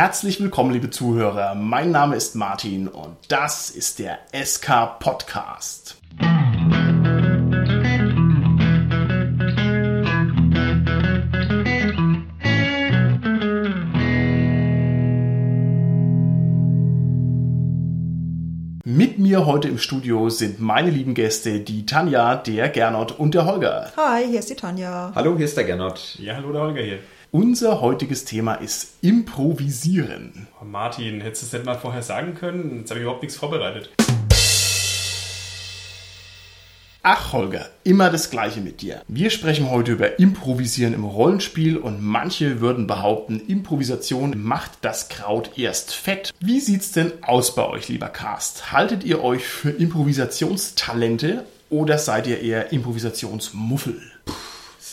Herzlich willkommen, liebe Zuhörer. Mein Name ist Martin und das ist der SK Podcast. Mit mir heute im Studio sind meine lieben Gäste, die Tanja, der Gernot und der Holger. Hi, hier ist die Tanja. Hallo, hier ist der Gernot. Ja, hallo, der Holger hier. Unser heutiges Thema ist Improvisieren. Oh, Martin, hättest du es nicht mal vorher sagen können? Jetzt habe ich überhaupt nichts vorbereitet. Ach Holger, immer das gleiche mit dir. Wir sprechen heute über Improvisieren im Rollenspiel und manche würden behaupten, Improvisation macht das Kraut erst fett. Wie sieht's denn aus bei euch, lieber Cast? Haltet ihr euch für Improvisationstalente oder seid ihr eher Improvisationsmuffel?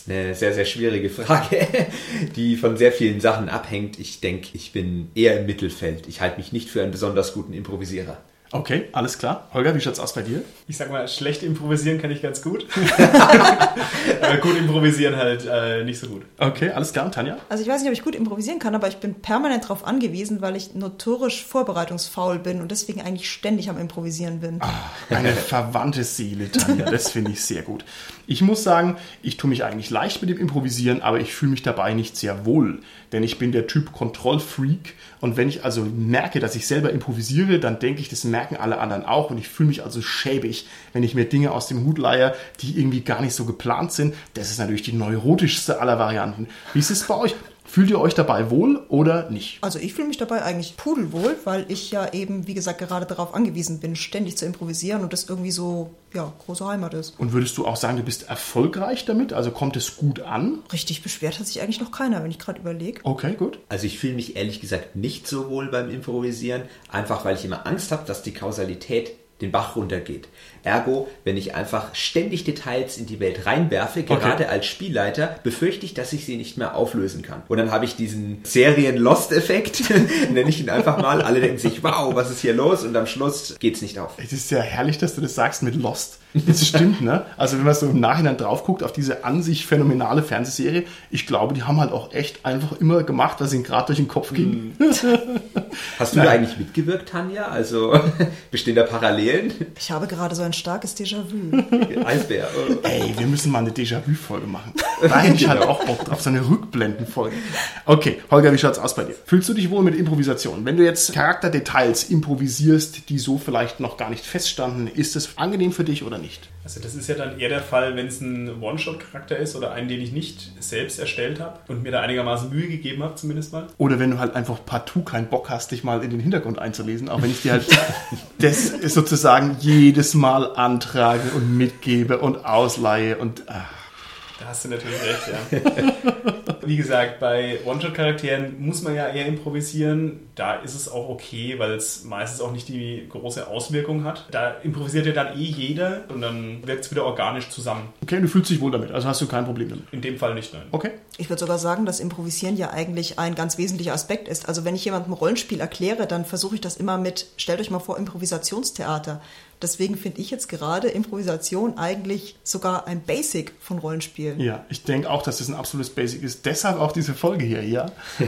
Ist eine sehr, sehr schwierige Frage, die von sehr vielen Sachen abhängt. Ich denke, ich bin eher im Mittelfeld. Ich halte mich nicht für einen besonders guten Improvisierer. Okay, alles klar. Holger, wie schaut's aus bei dir? Ich sag mal, schlecht improvisieren kann ich ganz gut. aber gut improvisieren halt äh, nicht so gut. Okay, alles klar. Und Tanja? Also ich weiß nicht, ob ich gut improvisieren kann, aber ich bin permanent darauf angewiesen, weil ich notorisch vorbereitungsfaul bin und deswegen eigentlich ständig am Improvisieren bin. Ah, eine verwandte Seele, Tanja. Das finde ich sehr gut. Ich muss sagen, ich tue mich eigentlich leicht mit dem Improvisieren, aber ich fühle mich dabei nicht sehr wohl. Denn ich bin der Typ Kontrollfreak und wenn ich also merke, dass ich selber improvisiere, dann denke ich, das merken alle anderen auch und ich fühle mich also schäbig, wenn ich mir Dinge aus dem Hut leihe, die irgendwie gar nicht so geplant sind. Das ist natürlich die neurotischste aller Varianten. Wie ist es bei euch? Fühlt ihr euch dabei wohl oder nicht? Also ich fühle mich dabei eigentlich pudelwohl, weil ich ja eben, wie gesagt, gerade darauf angewiesen bin, ständig zu improvisieren und das irgendwie so, ja, große Heimat ist. Und würdest du auch sagen, du bist erfolgreich damit? Also kommt es gut an? Richtig beschwert hat sich eigentlich noch keiner, wenn ich gerade überlege. Okay, gut. Also ich fühle mich ehrlich gesagt nicht so wohl beim Improvisieren, einfach weil ich immer Angst habe, dass die Kausalität den Bach runtergeht. Ergo, wenn ich einfach ständig Details in die Welt reinwerfe, gerade okay. als Spielleiter, befürchte ich, dass ich sie nicht mehr auflösen kann. Und dann habe ich diesen Serien-Lost-Effekt, nenne ich ihn einfach mal. Alle denken sich, wow, was ist hier los? Und am Schluss geht's nicht auf. Es ist ja herrlich, dass du das sagst mit Lost. Das stimmt, ne? Also wenn man so im Nachhinein drauf guckt auf diese an sich phänomenale Fernsehserie, ich glaube, die haben halt auch echt einfach immer gemacht, was ihnen gerade durch den Kopf ging. Hast du Nein. da eigentlich mitgewirkt, Tanja? Also bestehen da Parallelen? Ich habe gerade so ein starkes Déjà-vu. Eisbär. Ey, wir müssen mal eine Déjà-vu-Folge machen. Da hätte ich halt auch Bock drauf, so eine Rückblenden-Folge. Okay, Holger, wie schaut's aus bei dir? Fühlst du dich wohl mit Improvisation? Wenn du jetzt Charakterdetails improvisierst, die so vielleicht noch gar nicht feststanden, ist es angenehm für dich oder nicht? Also das ist ja dann eher der Fall, wenn es ein One-Shot-Charakter ist oder einen, den ich nicht selbst erstellt habe und mir da einigermaßen Mühe gegeben habe, zumindest mal. Oder wenn du halt einfach partout keinen Bock hast, dich mal in den Hintergrund einzulesen, auch wenn ich dir halt das sozusagen jedes Mal antrage und mitgebe und ausleihe und... Ach. Da hast du natürlich recht, ja. Wie gesagt, bei One-Shot-Charakteren muss man ja eher improvisieren. Da ist es auch okay, weil es meistens auch nicht die große Auswirkung hat. Da improvisiert ja dann eh jeder und dann wirkt es wieder organisch zusammen. Okay, du fühlst dich wohl damit, also hast du kein Problem damit? In dem Fall nicht, nein. Okay. Ich würde sogar sagen, dass Improvisieren ja eigentlich ein ganz wesentlicher Aspekt ist. Also wenn ich jemandem Rollenspiel erkläre, dann versuche ich das immer mit, stellt euch mal vor, Improvisationstheater. Deswegen finde ich jetzt gerade Improvisation eigentlich sogar ein Basic von Rollenspielen. Ja, ich denke auch, dass das ein absolutes Basic ist. Deshalb auch diese Folge hier, ja.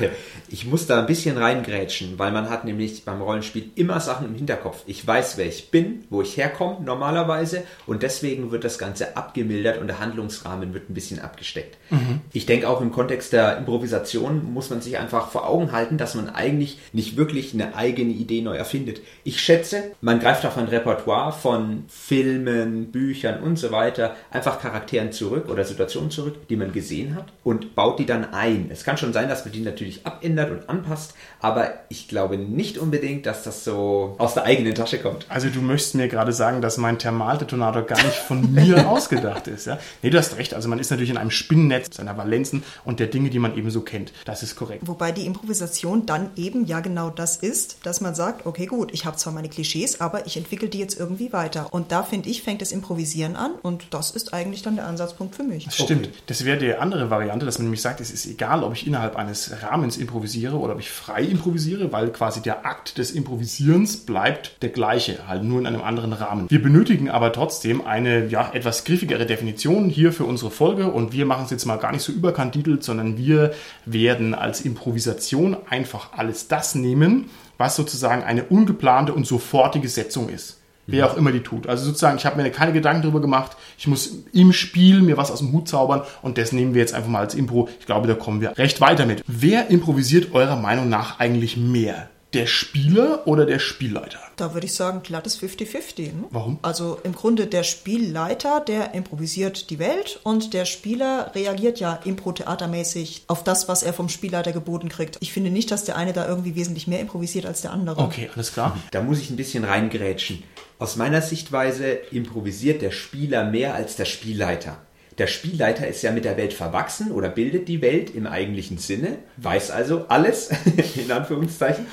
ich muss da ein bisschen reingrätschen, weil man hat nämlich beim Rollenspiel immer Sachen im Hinterkopf. Ich weiß, wer ich bin, wo ich herkomme normalerweise und deswegen wird das Ganze abgemildert und der Handlungsrahmen wird ein bisschen abgesteckt. Mhm. Ich denke auch im Kontext der Improvisation muss man sich einfach vor Augen halten, dass man eigentlich nicht wirklich eine eigene Idee neu erfindet. Ich schätze, man greift auf ein Repertoire Repertoire von Filmen, Büchern und so weiter einfach Charakteren zurück oder Situationen zurück, die man gesehen hat und baut die dann ein. Es kann schon sein, dass man die natürlich abändert und anpasst, aber ich glaube nicht unbedingt, dass das so aus der eigenen Tasche kommt. Also du möchtest mir gerade sagen, dass mein Thermaldetonator gar nicht von mir ausgedacht ist, ja? Nee, du hast recht. Also man ist natürlich in einem Spinnennetz seiner Valenzen und der Dinge, die man eben so kennt. Das ist korrekt. Wobei die Improvisation dann eben ja genau das ist, dass man sagt, okay gut, ich habe zwar meine Klischees, aber ich entwickle die jetzt irgendwie irgendwie weiter. Und da finde ich, fängt das Improvisieren an und das ist eigentlich dann der Ansatzpunkt für mich. Das stimmt. Okay. Das wäre die andere Variante, dass man nämlich sagt, es ist egal, ob ich innerhalb eines Rahmens improvisiere oder ob ich frei improvisiere, weil quasi der Akt des Improvisierens bleibt der gleiche, halt nur in einem anderen Rahmen. Wir benötigen aber trotzdem eine ja, etwas griffigere Definition hier für unsere Folge und wir machen es jetzt mal gar nicht so überkantitelt, sondern wir werden als Improvisation einfach alles das nehmen, was sozusagen eine ungeplante und sofortige Setzung ist. Wer auch immer die tut. Also sozusagen, ich habe mir keine Gedanken darüber gemacht. Ich muss im Spiel mir was aus dem Hut zaubern und das nehmen wir jetzt einfach mal als Impro. Ich glaube, da kommen wir recht weiter mit. Wer improvisiert eurer Meinung nach eigentlich mehr? Der Spieler oder der Spielleiter? Da würde ich sagen, glattes 50-50. Ne? Warum? Also im Grunde der Spielleiter, der improvisiert die Welt und der Spieler reagiert ja impro-theatermäßig auf das, was er vom Spielleiter geboten kriegt. Ich finde nicht, dass der eine da irgendwie wesentlich mehr improvisiert als der andere. Okay, alles klar. Da muss ich ein bisschen reingrätschen. Aus meiner Sichtweise improvisiert der Spieler mehr als der Spielleiter. Der Spielleiter ist ja mit der Welt verwachsen oder bildet die Welt im eigentlichen Sinne, weiß also alles, in Anführungszeichen.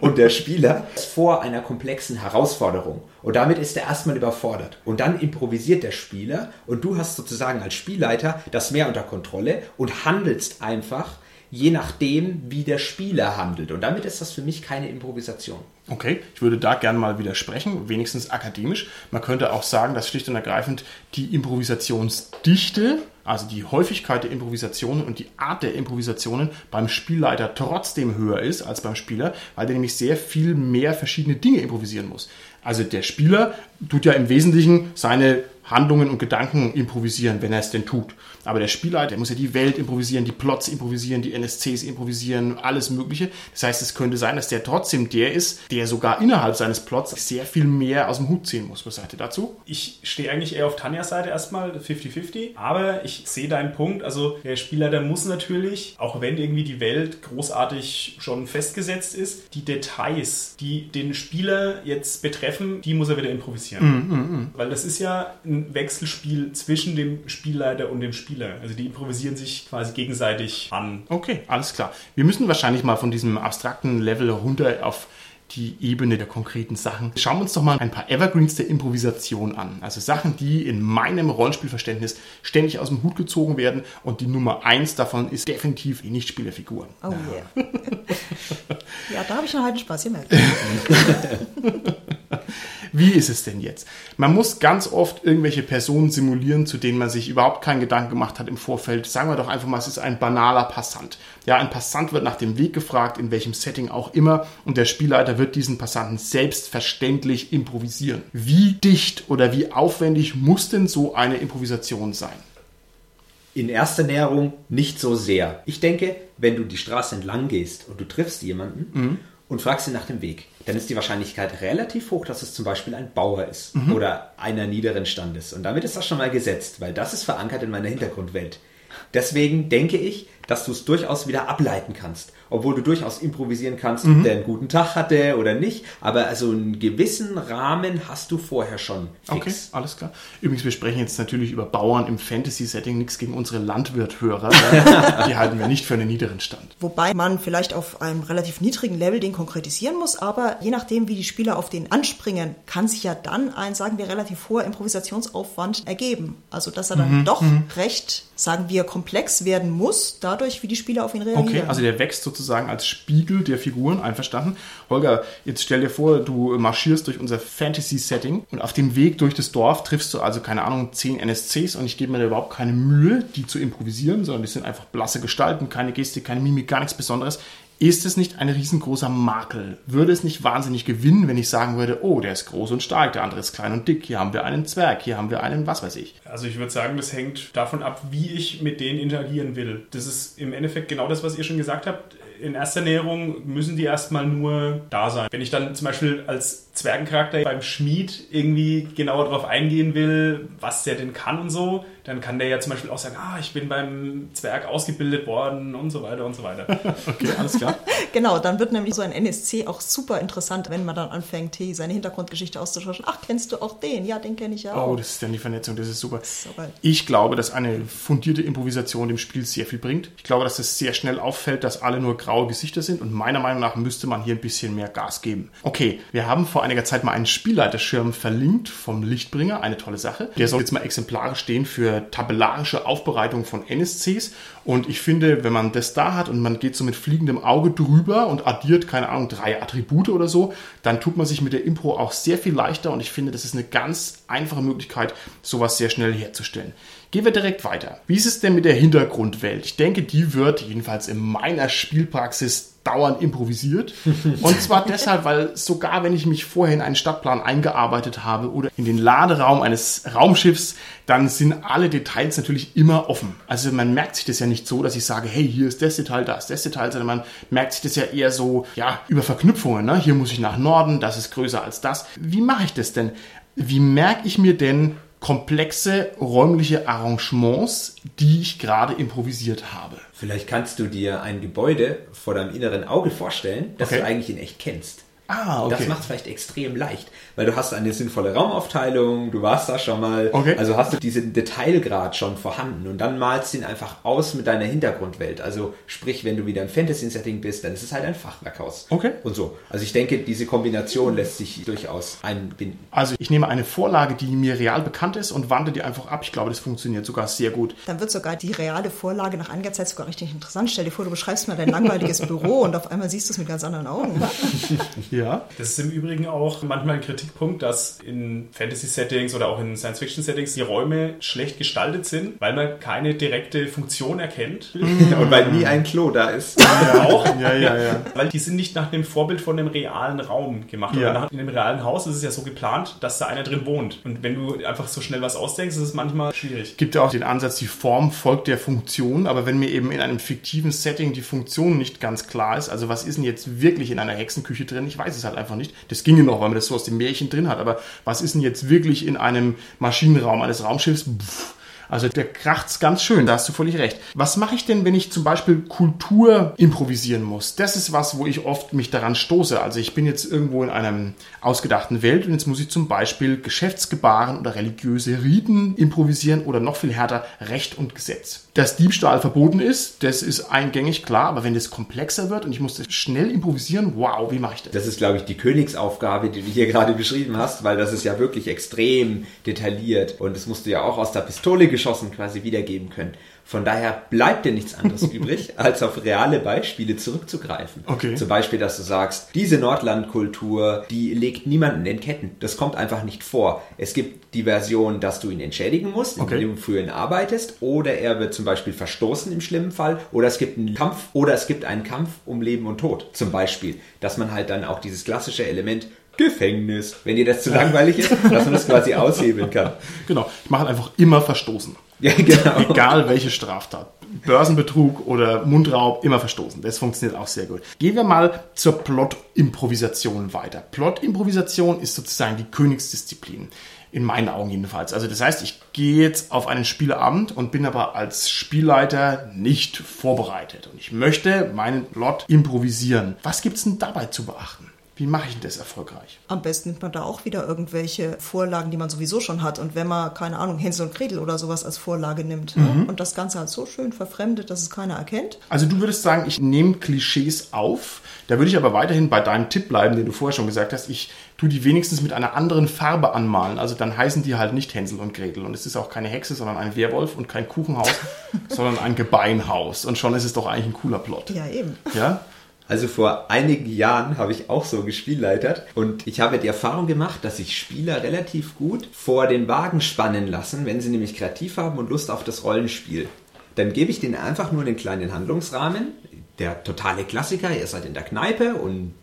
Und der Spieler ist vor einer komplexen Herausforderung. Und damit ist er erstmal überfordert. Und dann improvisiert der Spieler und du hast sozusagen als Spielleiter das mehr unter Kontrolle und handelst einfach je nachdem, wie der Spieler handelt. Und damit ist das für mich keine Improvisation. Okay, ich würde da gerne mal widersprechen, wenigstens akademisch. Man könnte auch sagen, dass schlicht und ergreifend die Improvisationsdichte, also die Häufigkeit der Improvisationen und die Art der Improvisationen beim Spielleiter trotzdem höher ist als beim Spieler, weil der nämlich sehr viel mehr verschiedene Dinge improvisieren muss. Also der Spieler tut ja im Wesentlichen seine Handlungen und Gedanken improvisieren, wenn er es denn tut. Aber der Spielleiter der muss ja die Welt improvisieren, die Plots improvisieren, die NSCs improvisieren, alles Mögliche. Das heißt, es könnte sein, dass der trotzdem der ist, der sogar innerhalb seines Plots sehr viel mehr aus dem Hut ziehen muss. Was sagt ihr dazu? Ich stehe eigentlich eher auf Tanjas Seite erstmal, 50-50. Aber ich sehe deinen Punkt. Also der Spielleiter muss natürlich, auch wenn irgendwie die Welt großartig schon festgesetzt ist, die Details, die den Spieler jetzt betreffen, die muss er wieder improvisieren. Mm, mm, mm. Weil das ist ja ein Wechselspiel zwischen dem Spielleiter und dem Spieler. Also die improvisieren sich quasi gegenseitig an. Okay, alles klar. Wir müssen wahrscheinlich mal von diesem abstrakten Level runter auf die Ebene der konkreten Sachen. Schauen wir uns doch mal ein paar Evergreens der Improvisation an. Also Sachen, die in meinem Rollenspielverständnis ständig aus dem Hut gezogen werden und die Nummer eins davon ist definitiv die Nichtspielerfigur. Oh yeah. ja, da habe ich noch einen Spaß gemerkt. Wie ist es denn jetzt? Man muss ganz oft irgendwelche Personen simulieren, zu denen man sich überhaupt keinen Gedanken gemacht hat im Vorfeld. Sagen wir doch einfach mal, es ist ein banaler Passant. Ja, ein Passant wird nach dem Weg gefragt, in welchem Setting auch immer, und der Spielleiter wird diesen Passanten selbstverständlich improvisieren. Wie dicht oder wie aufwendig muss denn so eine Improvisation sein? In erster Näherung nicht so sehr. Ich denke, wenn du die Straße entlang gehst und du triffst jemanden und fragst ihn nach dem Weg, dann ist die Wahrscheinlichkeit relativ hoch, dass es zum Beispiel ein Bauer ist oder einer niederen Standes. Und damit ist das schon mal gesetzt, weil das ist verankert in meiner Hintergrundwelt. Deswegen denke ich, dass du es durchaus wieder ableiten kannst. Obwohl du durchaus improvisieren kannst, ob der einen guten Tag hatte oder nicht. Aber also einen gewissen Rahmen hast du vorher schon fix. Okay, alles klar. Übrigens, wir sprechen jetzt natürlich über Bauern im Fantasy-Setting, nichts gegen unsere Landwirthörer. Die halten wir nicht für einen niederen Stand. Wobei man vielleicht auf einem relativ niedrigen Level den konkretisieren muss, aber je nachdem, wie die Spieler auf den anspringen, kann sich ja dann ein, sagen wir, relativ hoher Improvisationsaufwand ergeben. Also, dass er dann doch recht, sagen wir, komplex werden muss, dadurch, wie die Spieler auf ihn reagieren. Okay, also der wächst sozusagen als Spiegel der Figuren, einverstanden. Holger, jetzt stell dir vor, du marschierst durch unser Fantasy-Setting und auf dem Weg durch das Dorf triffst du also, keine Ahnung, 10 NSCs und ich gebe mir da überhaupt keine Mühe, die zu improvisieren, sondern die sind einfach blasse Gestalten, keine Gestik, keine Mimik, gar nichts Besonderes. Ist es nicht ein riesengroßer Makel? Würde es nicht wahnsinnig gewinnen, wenn ich sagen würde, oh, der ist groß und stark, der andere ist klein und dick, hier haben wir einen Zwerg, hier haben wir einen was weiß ich. Also ich würde sagen, das hängt davon ab, wie ich mit denen interagieren will. Das ist im Endeffekt genau das, was ihr schon gesagt habt. In erster Näherung müssen die erstmal nur da sein. Wenn ich dann zum Beispiel als Zwergencharakter beim Schmied irgendwie genauer darauf eingehen will, was der denn kann und so, dann kann der ja zum Beispiel auch sagen, ah, ich bin beim Zwerg ausgebildet worden und so weiter und so weiter. Okay, alles klar. Genau, dann wird nämlich so ein NSC auch super interessant, wenn man dann anfängt, hey, seine Hintergrundgeschichte auszutauschen. Ach, kennst du auch den? Ja, den kenne ich ja auch. Oh, das ist dann die Vernetzung, das ist super. Geil. Ich glaube, dass eine fundierte Improvisation dem Spiel sehr viel bringt. Ich glaube, dass es sehr schnell auffällt, dass alle nur graue Gesichter sind und meiner Meinung nach müsste man hier ein bisschen mehr Gas geben. Okay, wir haben vor einiger Zeit mal einen Spielleiterschirm verlinkt vom Lichtbringer, eine tolle Sache. Der soll jetzt mal exemplarisch stehen für tabellarische Aufbereitung von NSCs. Und ich finde, wenn man das da hat und man geht so mit fliegendem Auge drüber und addiert, keine Ahnung, drei Attribute oder so, dann tut man sich mit der Impro auch sehr viel leichter. Und ich finde, das ist eine ganz einfache Möglichkeit, sowas sehr schnell herzustellen. Gehen wir direkt weiter. Wie ist es denn mit der Hintergrundwelt? Ich denke, die wird jedenfalls in meiner Spielpraxis dauernd improvisiert. Und zwar deshalb, weil sogar wenn ich mich vorher in einen Stadtplan eingearbeitet habe oder in den Laderaum eines Raumschiffs, dann sind alle Details natürlich immer offen. Also man merkt sich das ja nicht so, dass ich sage, hey, hier ist das Detail, da ist das Detail, sondern man merkt sich das ja eher so, ja, über Verknüpfungen. Ne? Hier muss ich nach Norden, das ist größer als das. Wie mache ich das denn? Wie merke ich mir denn komplexe räumliche Arrangements, die ich gerade improvisiert habe. Vielleicht kannst du dir ein Gebäude vor deinem inneren Auge vorstellen, das okay. du eigentlich in echt kennst. Ah, okay. Das macht es vielleicht extrem leicht, weil du hast eine sinnvolle Raumaufteilung, du warst da schon mal, okay. also hast du diesen Detailgrad schon vorhanden und dann malst du ihn einfach aus mit deiner Hintergrundwelt. Also sprich, wenn du wieder im Fantasy-Setting bist, dann ist es halt ein Fachwerkhaus. Okay. Und so. Also ich denke, diese Kombination lässt sich durchaus einbinden. Also ich nehme eine Vorlage, die mir real bekannt ist und wandle die einfach ab. Ich glaube, das funktioniert sogar sehr gut. Dann wird sogar die reale Vorlage nach einiger Zeit sogar richtig interessant. Stell dir vor, du beschreibst mal dein langweiliges Büro und auf einmal siehst du es mit ganz anderen Augen. ja. Ja. Das ist im Übrigen auch manchmal ein Kritikpunkt, dass in Fantasy-Settings oder auch in Science-Fiction-Settings die Räume schlecht gestaltet sind, weil man keine direkte Funktion erkennt. Und weil nie ein Klo da ist. Ja, auch. Ja, ja, ja. Weil die sind nicht nach dem Vorbild von einem realen Raum gemacht. Ja. In einem realen Haus ist es ja so geplant, dass da einer drin wohnt. Und wenn du einfach so schnell was ausdenkst, ist es manchmal schwierig. Gibt ja auch den Ansatz, die Form folgt der Funktion. Aber wenn mir eben in einem fiktiven Setting die Funktion nicht ganz klar ist, also was ist denn jetzt wirklich in einer Hexenküche drin? Ich weiß weiß es halt einfach nicht. Das ginge noch, weil man das so aus dem Märchen drin hat. Aber was ist denn jetzt wirklich in einem Maschinenraum eines Raumschiffs? Pff, also der kracht's ganz schön, da hast du völlig recht. Was mache ich denn, wenn ich zum Beispiel Kultur improvisieren muss? Das ist was, wo ich oft mich daran stoße. Also ich bin jetzt irgendwo in einer ausgedachten Welt und jetzt muss ich zum Beispiel Geschäftsgebaren oder religiöse Riten improvisieren oder noch viel härter Recht und Gesetz. Dass Diebstahl verboten ist, das ist eingängig klar, aber wenn das komplexer wird und ich muss das schnell improvisieren, wow, wie mache ich das? Das ist, glaube ich, die Königsaufgabe, die du hier gerade beschrieben hast, weil das ist ja wirklich extrem detailliert und das musst du ja auch aus der Pistole geschossen quasi wiedergeben können. Von daher bleibt dir nichts anderes übrig, als auf reale Beispiele zurückzugreifen. Okay. Zum Beispiel, dass du sagst, diese Nordlandkultur, die legt niemanden in Ketten. Das kommt einfach nicht vor. Es gibt die Version, dass du ihn entschädigen musst, indem okay. du für ihn arbeitest, oder er wird zum Beispiel verstoßen im schlimmen Fall, oder es gibt einen Kampf, oder es gibt einen Kampf um Leben und Tod. Zum Beispiel, dass man halt dann auch dieses klassische Element Gefängnis, wenn dir das zu langweilig ist, dass man das quasi aushebeln kann. Genau, ich mache einfach immer verstoßen. Ja, genau. Egal welche Straftat. Börsenbetrug oder Mundraub, immer verstoßen. Das funktioniert auch sehr gut. Gehen wir mal zur Plot-Improvisation weiter. Plot-Improvisation ist sozusagen die Königsdisziplin. In meinen Augen jedenfalls. Also das heißt, ich gehe jetzt auf einen Spieleabend und bin aber als Spielleiter nicht vorbereitet. Und ich möchte meinen Plot improvisieren. Was gibt es denn dabei zu beachten? Wie mache ich das erfolgreich? Am besten nimmt man da auch wieder irgendwelche Vorlagen, die man sowieso schon hat. Und wenn man, keine Ahnung, Hänsel und Gretel oder sowas als Vorlage nimmt ne? mhm. und das Ganze halt so schön verfremdet, dass es keiner erkennt. Also du würdest sagen, ich nehme Klischees auf. Da würde ich aber weiterhin bei deinem Tipp bleiben, den du vorher schon gesagt hast. Ich tue die wenigstens mit einer anderen Farbe anmalen. Also dann heißen die halt nicht Hänsel und Gretel. Und es ist auch keine Hexe, sondern ein Werwolf und kein Kuchenhaus, sondern ein Gebeinhaus. Und schon ist es doch eigentlich ein cooler Plot. Ja, eben. Ja? Also vor einigen Jahren habe ich auch so gespielleitert und ich habe die Erfahrung gemacht, dass sich Spieler relativ gut vor den Wagen spannen lassen, wenn sie nämlich kreativ haben und Lust auf das Rollenspiel. Dann gebe ich denen einfach nur den kleinen Handlungsrahmen, der totale Klassiker, ihr seid in der Kneipe und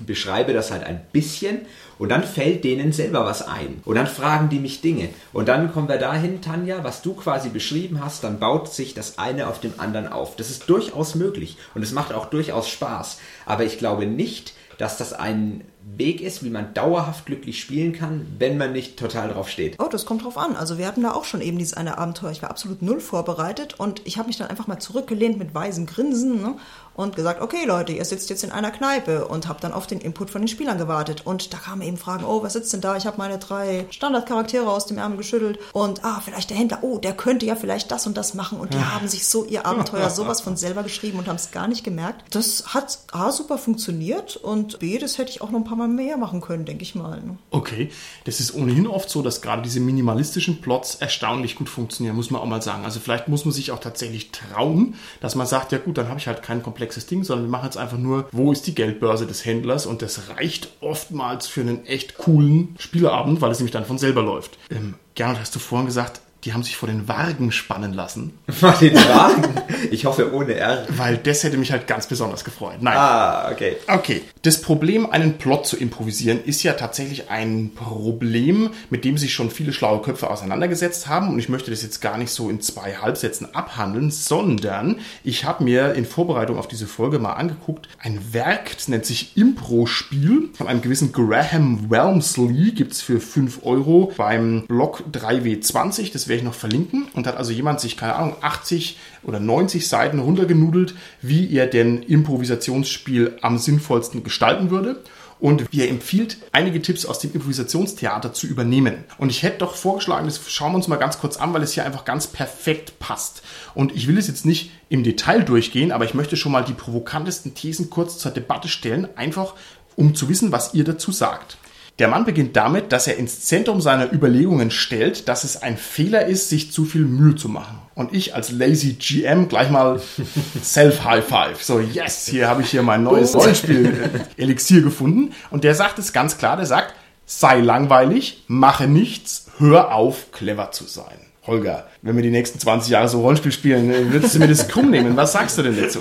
beschreibe das halt ein bisschen und dann fällt denen selber was ein. Und dann fragen die mich Dinge. Und dann kommen wir dahin, Tanja, was du quasi beschrieben hast, dann baut sich das eine auf dem anderen auf. Das ist durchaus möglich und es macht auch durchaus Spaß. Aber ich glaube nicht, dass das ein Weg ist, wie man dauerhaft glücklich spielen kann, wenn man nicht total drauf steht. Oh, das kommt drauf an. Also wir hatten da auch schon eben dieses eine Abenteuer. Ich war absolut null vorbereitet und ich habe mich dann einfach mal zurückgelehnt mit weisem Grinsen ne, und gesagt, okay Leute, ihr sitzt jetzt in einer Kneipe und habe dann auf den Input von den Spielern gewartet. Und da kamen eben Fragen, oh, was sitzt denn da? Ich habe meine drei Standardcharaktere aus dem Ärmel geschüttelt und ah, vielleicht der Händler, oh, der könnte ja vielleicht das und das machen. Und die ja. haben sich so ihr Abenteuer sowas von selber geschrieben und haben es gar nicht gemerkt. Das hat A super funktioniert und B, das hätte ich auch noch ein paar wir mehr machen können, denke ich mal. Ne? Okay, das ist ohnehin oft so, dass gerade diese minimalistischen Plots erstaunlich gut funktionieren, muss man auch mal sagen. Also vielleicht muss man sich auch tatsächlich trauen, dass man sagt, ja gut, dann habe ich halt kein komplexes Ding, sondern wir machen jetzt einfach nur, wo ist die Geldbörse des Händlers und das reicht oftmals für einen echt coolen Spieleabend, weil es nämlich dann von selber läuft. Ähm, Gernot, hast du vorhin gesagt, die haben sich vor den Wagen spannen lassen. Vor den Wagen? Ich hoffe ohne R. Weil das hätte mich halt ganz besonders gefreut. Nein. Ah, okay. Okay. Das Problem, einen Plot zu improvisieren, ist ja tatsächlich ein Problem, mit dem sich schon viele schlaue Köpfe auseinandergesetzt haben. Und ich möchte das jetzt gar nicht so in zwei Halbsätzen abhandeln, sondern ich habe mir in Vorbereitung auf diese Folge mal angeguckt, ein Werk, das nennt sich Impro-Spiel von einem gewissen Graham Welmsley, gibt's für 5 Euro beim Blog 3W20. Das werde ich noch verlinken. Und hat also jemand sich, keine Ahnung, 80 oder 90 Seiten runtergenudelt, wie er denn Improvisationsspiel am sinnvollsten gestalten würde. Und wie er empfiehlt, einige Tipps aus dem Improvisationstheater zu übernehmen. Und ich hätte doch vorgeschlagen, das schauen wir uns mal ganz kurz an, weil es hier einfach ganz perfekt passt. Und ich will es jetzt nicht im Detail durchgehen, aber ich möchte schon mal die provokantesten Thesen kurz zur Debatte stellen, einfach um zu wissen, was ihr dazu sagt. Der Mann beginnt damit, dass er ins Zentrum seiner Überlegungen stellt, dass es ein Fehler ist, sich zu viel Mühe zu machen. Und ich als lazy GM gleich mal Self-High Five. So, yes, hier habe ich hier mein neues Rollenspiel-Elixier gefunden. Und der sagt es ganz klar, der sagt, sei langweilig, mache nichts, hör auf, clever zu sein. Holger, wenn wir die nächsten 20 Jahre so Rollenspiel spielen, würdest du mir das krumm nehmen? Was sagst du denn dazu?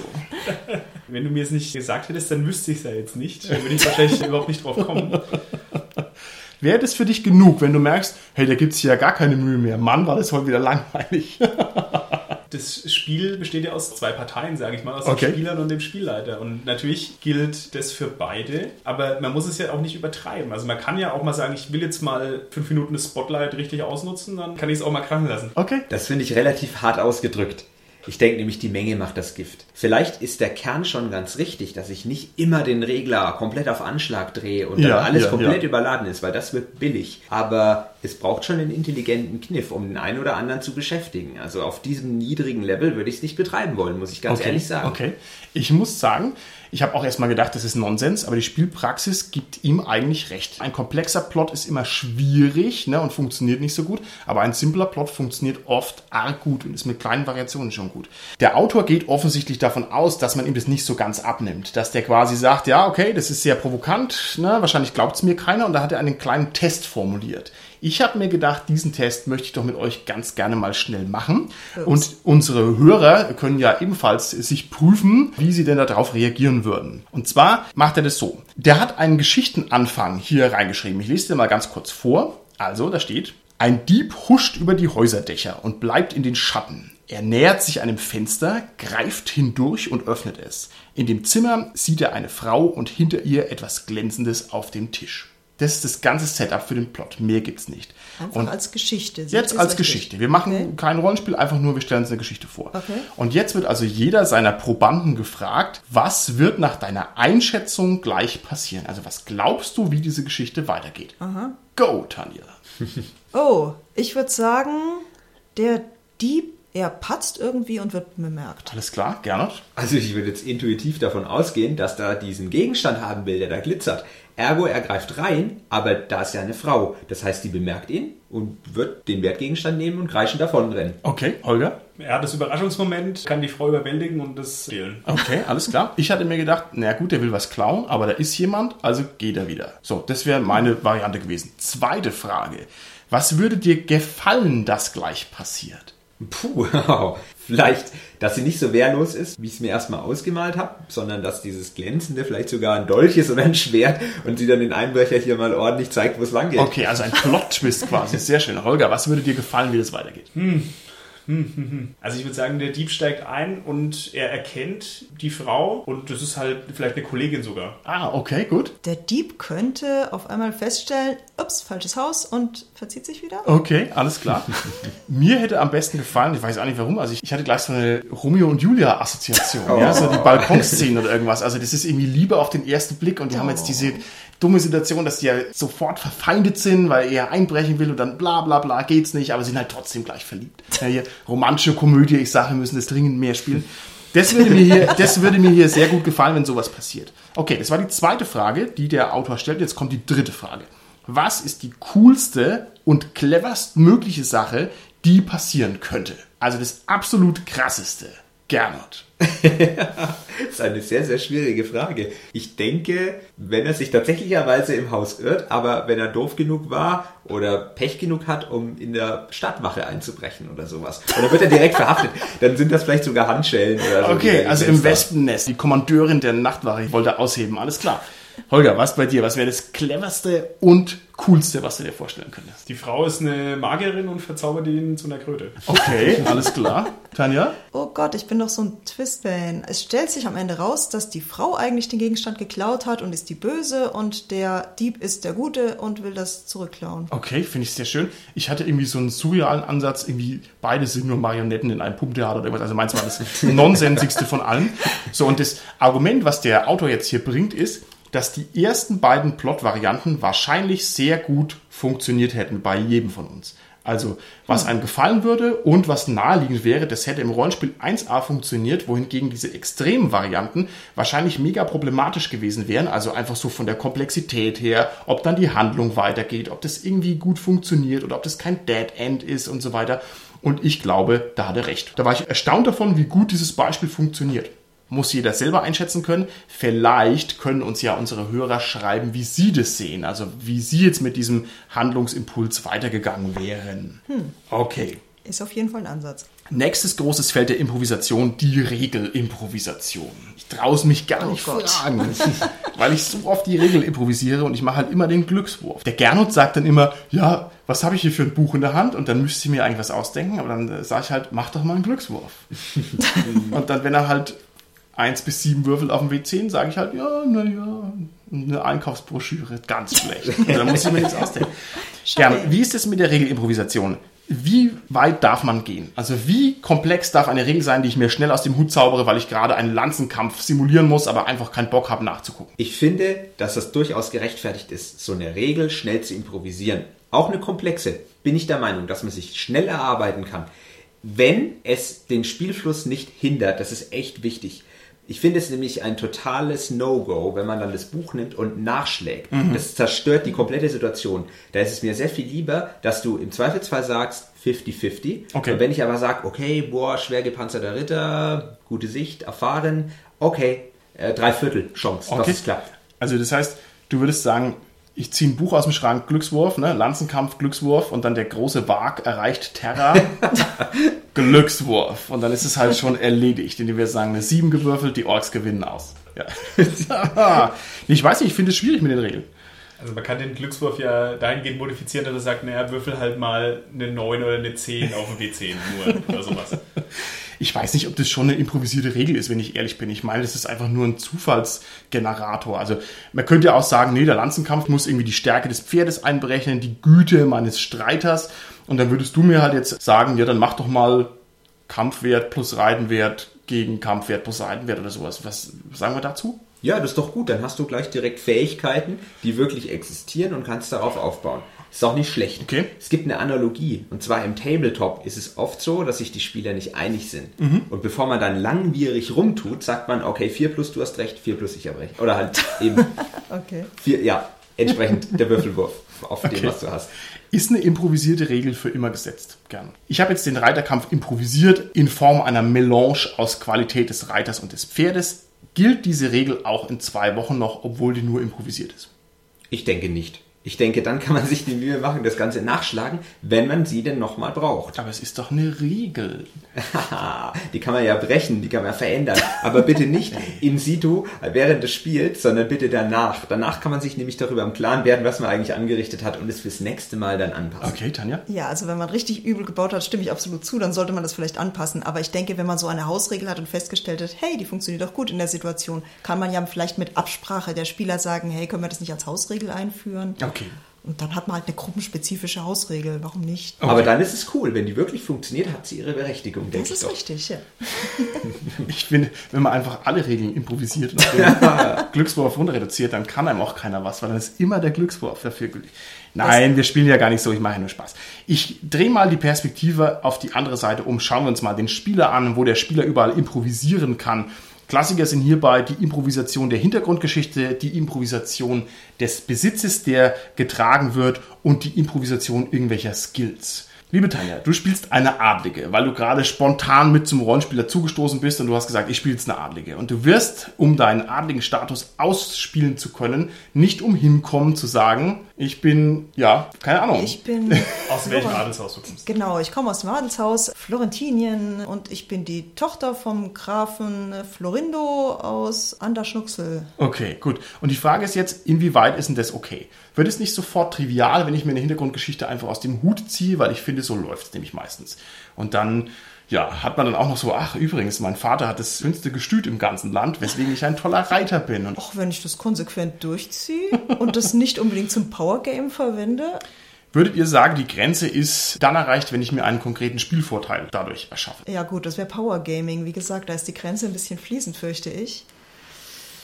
Wenn du mir es nicht gesagt hättest, dann wüsste ich es ja jetzt nicht. Dann würde ich wahrscheinlich überhaupt nicht drauf kommen. Wäre das für dich genug, wenn du merkst, hey, da gibt es hier ja gar keine Mühe mehr. Mann, war das heute wieder langweilig. Das Spiel besteht ja aus zwei Parteien, sage ich mal, aus Okay. den Spielern und dem Spielleiter. Und natürlich gilt das für beide, aber man muss es ja auch nicht übertreiben. Also man kann ja auch mal sagen, ich will jetzt mal fünf Minuten das Spotlight richtig ausnutzen, dann kann ich es auch mal krachen lassen. Okay. Das finde ich relativ hart ausgedrückt. Ich denke nämlich, die Menge macht das Gift. Vielleicht ist der Kern schon ganz richtig, dass ich nicht immer den Regler komplett auf Anschlag drehe und dann Ja, alles ja, komplett ja. überladen ist, weil das wird billig. Aber es braucht schon einen intelligenten Kniff, um den einen oder anderen zu beschäftigen. Also auf diesem niedrigen Level würde ich es nicht betreiben wollen, muss ich ganz okay. ehrlich sagen. Okay. Ich muss sagen, ich habe auch erstmal gedacht, das ist Nonsens, aber die Spielpraxis gibt ihm eigentlich recht. Ein komplexer Plot ist immer schwierig ne, und funktioniert nicht so gut, aber ein simpler Plot funktioniert oft arg gut und ist mit kleinen Variationen schon gut. Der Autor geht offensichtlich davon aus, dass man ihm das nicht so ganz abnimmt, dass der quasi sagt, ja, okay, das ist sehr provokant, ne, wahrscheinlich glaubt es mir keiner und da hat er einen kleinen Test formuliert. Ich habe mir gedacht, diesen Test möchte ich doch mit euch ganz gerne mal schnell machen. Und unsere Hörer können ja ebenfalls sich prüfen, wie sie denn darauf reagieren würden. Und zwar macht er das so. Der hat einen Geschichtenanfang hier reingeschrieben. Ich lese dir mal ganz kurz vor. Also, da steht, ein Dieb huscht über die Häuserdächer und bleibt in den Schatten. Er nähert sich einem Fenster, greift hindurch und öffnet es. In dem Zimmer sieht er eine Frau und hinter ihr etwas Glänzendes auf dem Tisch. Das ist das ganze Setup für den Plot. Mehr gibt's nicht. Einfach Und als Geschichte. Jetzt als? Geschichte. Wir machen Okay. kein Rollenspiel, einfach nur, wir stellen uns eine Geschichte vor. Okay. Und jetzt wird also jeder seiner Probanden gefragt, was wird nach deiner Einschätzung gleich passieren? Also was glaubst du, wie diese Geschichte weitergeht? Go, Tanja. Oh, ich würde sagen, der Dieb, er patzt irgendwie und wird bemerkt. Alles klar, Gernot? Also ich würde jetzt intuitiv davon ausgehen, dass da diesen Gegenstand haben will, der da glitzert. Ergo, er greift rein, aber da ist ja eine Frau. Das heißt, die bemerkt ihn und wird den Wertgegenstand nehmen und kreischend davonrennen. Okay, Holger? Er hat das Überraschungsmoment, kann die Frau überwältigen und das stehlen. Okay, alles klar. Ich hatte mir gedacht, na gut, der will was klauen, aber da ist jemand, also geht er wieder. So, das wäre meine Variante gewesen. Zweite Frage. Was würde dir gefallen, dass gleich passiert? Puh, wow. Vielleicht, dass sie nicht so wehrlos ist, wie ich es mir erstmal ausgemalt habe, sondern dass dieses Glänzende vielleicht sogar ein Dolch ist oder ein Schwert und sie dann den Einbrecher hier mal ordentlich zeigt, wo es lang geht. Okay, also ein Plot-Twist quasi. Sehr schön. Holger, was würde dir gefallen, wie das weitergeht? Also ich würde sagen, der Dieb steigt ein und er erkennt die Frau und das ist halt vielleicht eine Kollegin sogar. Ah, okay, gut. Der Dieb könnte auf einmal feststellen, ups, falsches Haus und verzieht sich wieder. Okay, alles klar. Mir hätte am besten gefallen, ich weiß auch nicht warum, also ich, ich hatte gleich so eine Romeo und Julia Assoziation, ja, so die Balkonszene oder irgendwas. Also das ist irgendwie Liebe auf den ersten Blick und die haben jetzt diese dumme Situation, dass die ja sofort verfeindet sind, weil er einbrechen will und dann bla bla bla geht's nicht, aber sind halt trotzdem gleich verliebt. Ja, hier romantische Komödie, ich sage, wir müssen das dringend mehr spielen. Das würde, mir hier, das würde mir hier sehr gut gefallen, wenn sowas passiert. Okay, das war die zweite Frage, die der Autor stellt. Jetzt kommt die dritte Frage. Was ist die coolste und cleverst mögliche Sache, die passieren könnte? Also das absolut krasseste. Gernot. das ist eine sehr, sehr schwierige Frage. Ich denke, wenn er sich tatsächlicherweise im Haus irrt, aber wenn er doof genug war oder Pech genug hat, um in der Stadtwache einzubrechen oder sowas, oder wird er direkt verhaftet, dann sind das vielleicht sogar Handschellen oder so. Okay, also im Wespennest, die Kommandeurin der Nachtwache wollte ausheben, alles klar. Holger, was bei dir? Was wäre das cleverste und coolste, was du dir vorstellen könntest? Die Frau ist eine Magierin und verzaubert ihn zu einer Kröte. Okay, alles klar. Tanja? Oh Gott, ich bin doch so ein Twist-Fan. Es stellt sich am Ende raus, dass die Frau eigentlich den Gegenstand geklaut hat und ist die Böse und der Dieb ist der Gute und will das zurückklauen. Okay, finde ich sehr schön. Ich hatte irgendwie so einen surrealen Ansatz, irgendwie beide sind nur Marionetten in einem Pumptheater oder irgendwas. Also meins war das nonsensigste von allen. So, und das Argument, was der Autor jetzt hier bringt, ist, dass die ersten beiden Plot-Varianten wahrscheinlich sehr gut funktioniert hätten bei jedem von uns. Also, was einem gefallen würde und was naheliegend wäre, das hätte im Rollenspiel 1a funktioniert, wohingegen diese extremen Varianten wahrscheinlich mega problematisch gewesen wären. Also einfach so von der Komplexität her, ob dann die Handlung weitergeht, ob das irgendwie gut funktioniert oder ob das kein Dead End ist und so weiter. Und ich glaube, da hat er recht. Da war ich erstaunt davon, wie gut dieses Beispiel funktioniert muss jeder selber einschätzen können. Vielleicht können uns ja unsere Hörer schreiben, wie sie das sehen, also wie sie jetzt mit diesem Handlungsimpuls weitergegangen wären. Hm. Okay. Ist auf jeden Fall ein Ansatz. Nächstes großes Feld der Improvisation, die Regelimprovisation. Ich traue es mich gar oh nicht Gott. fragen, weil ich so oft die Regel improvisiere und ich mache halt immer den Glückswurf. Der Gernot sagt dann immer, ja, was habe ich hier für ein Buch in der Hand? Und dann müsste ich mir eigentlich was ausdenken, aber dann äh, sage ich halt, mach doch mal einen Glückswurf. und dann, wenn er halt 1 bis 7 Würfel auf dem W10, sage ich halt, ja, naja, eine Einkaufsbroschüre, ganz schlecht. da muss ich mir jetzt ausdenken. Gerne. Wie ist es mit der Regelimprovisation? Wie weit darf man gehen? Also wie komplex darf eine Regel sein, die ich mir schnell aus dem Hut zaubere, weil ich gerade einen Lanzenkampf simulieren muss, aber einfach keinen Bock habe nachzugucken? Ich finde, dass das durchaus gerechtfertigt ist, so eine Regel schnell zu improvisieren. Auch eine komplexe. Bin ich der Meinung, dass man sich schnell erarbeiten kann, wenn es den Spielfluss nicht hindert. Das ist echt wichtig. Ich finde es nämlich ein totales No-Go, wenn man dann das Buch nimmt und nachschlägt. Mhm. Das zerstört die komplette Situation. Da ist es mir sehr viel lieber, dass du im Zweifelsfall sagst 50-50. Okay. Und wenn ich aber sage, okay, boah, schwer gepanzerter Ritter, gute Sicht, erfahren, okay, äh, Dreiviertel Chance, okay. dass es klappt. Also das heißt, du würdest sagen, ich ziehe ein Buch aus dem Schrank, Glückswurf, ne? Lanzenkampf, Glückswurf und dann der große Wag erreicht Terra, Glückswurf. Und dann ist es halt schon erledigt, indem wir sagen, eine 7 gewürfelt, die Orks gewinnen aus. Ja. ich weiß nicht, ich finde es schwierig mit den Regeln. Also man kann den Glückswurf ja dahingehend modifizieren, dass er sagt, naja, würfel halt mal eine 9 oder eine 10 auf dem W10 nur oder sowas. Ich weiß nicht, ob das schon eine improvisierte Regel ist, wenn ich ehrlich bin. Ich meine, das ist einfach nur ein Zufallsgenerator. Also man könnte ja auch sagen, nee, der Lanzenkampf muss irgendwie die Stärke des Pferdes einberechnen, die Güte meines Streiters. Und dann würdest du mir halt jetzt sagen, ja, dann mach doch mal Kampfwert plus Reitenwert gegen Kampfwert plus Reitenwert oder sowas. Was sagen wir dazu? Ja, das ist doch gut. Dann hast du gleich direkt Fähigkeiten, die wirklich existieren und kannst darauf aufbauen. Ist auch nicht schlecht. Okay. Es gibt eine Analogie. Und zwar im Tabletop ist es oft so, dass sich die Spieler nicht einig sind. Mhm. Und bevor man dann langwierig rumtut, sagt man, okay, 4 plus du hast recht, 4 plus ich habe recht. Oder halt eben. okay. Vier, ja, entsprechend der Würfelwurf auf okay. dem, was du hast. Ist eine improvisierte Regel für immer gesetzt. Gern. Ich habe jetzt den Reiterkampf improvisiert in Form einer Melange aus Qualität des Reiters und des Pferdes. Gilt diese Regel auch in zwei Wochen noch, obwohl die nur improvisiert ist? Ich denke nicht. Ich denke, dann kann man sich die Mühe machen, das Ganze nachschlagen, wenn man sie denn nochmal braucht. Aber es ist doch eine Regel. die kann man ja brechen, die kann man ja verändern. Aber bitte nicht in situ während des Spiels, sondern bitte danach. Danach kann man sich nämlich darüber im Klaren werden, was man eigentlich angerichtet hat und es fürs nächste Mal dann anpassen. Okay, Tanja? Ja, also wenn man richtig übel gebaut hat, stimme ich absolut zu, dann sollte man das vielleicht anpassen. Aber ich denke, wenn man so eine Hausregel hat und festgestellt hat, hey, die funktioniert doch gut in der Situation, kann man ja vielleicht mit Absprache der Spieler sagen, hey, können wir das nicht als Hausregel einführen? Okay. Und dann hat man halt eine gruppenspezifische Hausregel. Warum nicht? Aber dann ist es cool. Wenn die wirklich funktioniert, hat sie ihre Berechtigung, denke Das ich ist doch. richtig, ja. Ich finde, wenn man einfach alle Regeln improvisiert und den Glückswurf runter reduziert, dann kann einem auch keiner was, weil dann ist immer der Glückswurf dafür gültig. Nein, wir spielen ja gar nicht so, ich mache ja nur Spaß. Ich drehe mal die Perspektive auf die andere Seite um. Schauen wir uns mal den Spieler an, wo der Spieler überall improvisieren kann. Klassiker sind hierbei die Improvisation der Hintergrundgeschichte, die Improvisation des Besitzes, der getragen wird und die Improvisation irgendwelcher Skills. Liebe Tanja, du spielst eine Adlige, weil du gerade spontan mit zum Rollenspieler zugestoßen bist und du hast gesagt, ich spiele jetzt eine Adlige. Und du wirst, um deinen adligen Status ausspielen zu können, nicht umhin kommen zu sagen, ich bin, ja, keine Ahnung. Ich bin. Aus welchem Adelshaus du kommst. Genau, ich komme aus dem Adelshaus Florentinien und ich bin die Tochter vom Grafen Florindo aus Anderschnucksel. Okay, gut. Und die Frage ist jetzt, inwieweit ist denn das okay? Wird es nicht sofort trivial, wenn ich mir eine Hintergrundgeschichte einfach aus dem Hut ziehe, weil ich finde, so läuft es nämlich meistens. Und dann, ja, hat man dann auch noch so, ach, übrigens, mein Vater hat das schönste Gestüt im ganzen Land, weswegen ich ein toller Reiter bin. Und Auch wenn ich das konsequent durchziehe und das nicht unbedingt zum Powergame verwende, würdet ihr sagen, die Grenze ist dann erreicht, wenn ich mir einen konkreten Spielvorteil dadurch erschaffe? ja gut, das wäre Powergaming. Wie gesagt, da ist die Grenze ein bisschen fließend, fürchte ich.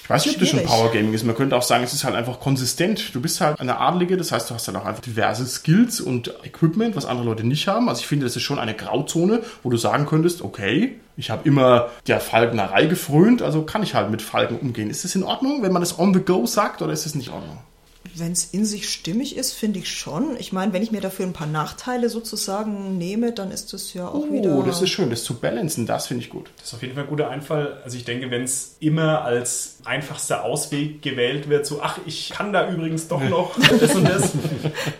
Ich weiß nicht, ob das schon Schwierig. Powergaming ist. Man könnte auch sagen, es ist halt einfach konsistent. Du bist halt eine Adlige, das heißt, du hast dann auch einfach diverse Skills und Equipment, was andere Leute nicht haben. Also ich finde, das ist schon eine Grauzone, wo du sagen könntest, okay, ich habe immer der Falknerei gefrönt, also kann ich halt mit Falken umgehen. Ist das in Ordnung, wenn man das on the go sagt, oder ist das nicht in Ordnung? Wenn es in sich stimmig ist, finde ich schon. Ich meine, wenn ich mir dafür ein paar Nachteile sozusagen nehme, dann ist das ja auch wieder. Oh, das ist schön, das zu balancen, das finde ich gut. Das ist auf jeden Fall ein guter Einfall. Also ich denke, wenn es immer als einfachster Ausweg gewählt wird, so, ach, ich kann da übrigens doch noch das und das,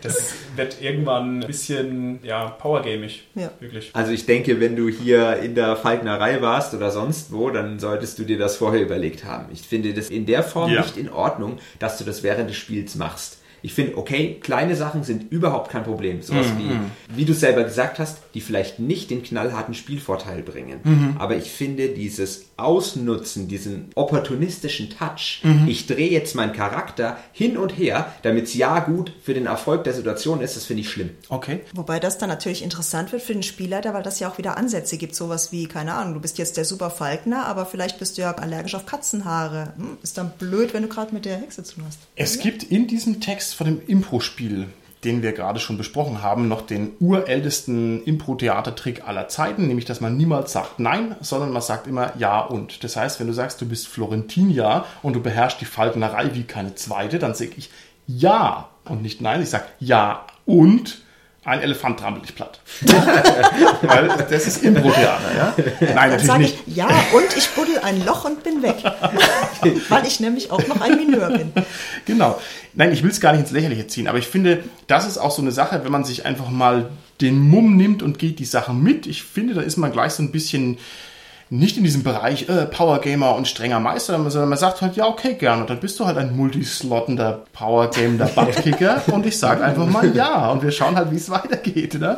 das wird irgendwann ein bisschen, ja, powergamig. Ja. Wirklich. Also ich denke, wenn du hier in der Falknerei warst oder sonst wo, dann solltest du dir das vorher überlegt haben. Ich finde das in der Form Ja. nicht in Ordnung, dass du das während des Spiels machst. Ich finde, okay, kleine Sachen sind überhaupt kein Problem. Sowas wie, wie du selber gesagt hast, die vielleicht nicht den knallharten Spielvorteil bringen. Aber ich finde dieses Ausnutzen, diesen opportunistischen Touch, ich drehe jetzt meinen Charakter hin und her, damit es ja gut für den Erfolg der Situation ist, das finde ich schlimm. Okay. Wobei das dann natürlich interessant wird für den Spielleiter, weil das ja auch wieder Ansätze gibt. Sowas wie, keine Ahnung, du bist jetzt der Super Falkner, aber vielleicht bist du ja allergisch auf Katzenhaare. Hm, ist dann blöd, wenn du gerade mit der Hexe zu tun hast. Es gibt in diesem Text von dem Impro-Spiel, den wir gerade schon besprochen haben, noch den urältesten Impro-Theatertrick aller Zeiten, nämlich dass man niemals sagt Nein, sondern man sagt immer Ja und. Das heißt, wenn du sagst, du bist Florentinia und du beherrschst die Falknerei wie keine zweite, dann sage ich Ja und nicht Nein. Ich sage Ja und ein Elefant trampelt dich platt. Weil das ist Impro-Theater, ja? Nein, natürlich sage nicht. ich, ja, und ich buddel ein Loch und bin weg. weil ich nämlich auch noch ein Mineur bin. Genau. Nein, ich will es gar nicht ins Lächerliche ziehen, aber ich finde, das ist auch so eine Sache, wenn man sich einfach mal den Mumm nimmt und geht die Sache mit. Ich finde, da ist man gleich so ein bisschen nicht in diesem Bereich äh, Power Gamer und strenger Meister, sondern man sagt halt, ja, okay, gerne. Und dann bist du halt ein multislottender Power Gamer Buttkicker und ich sage einfach mal ja. Und wir schauen halt, wie es weitergeht. Ne?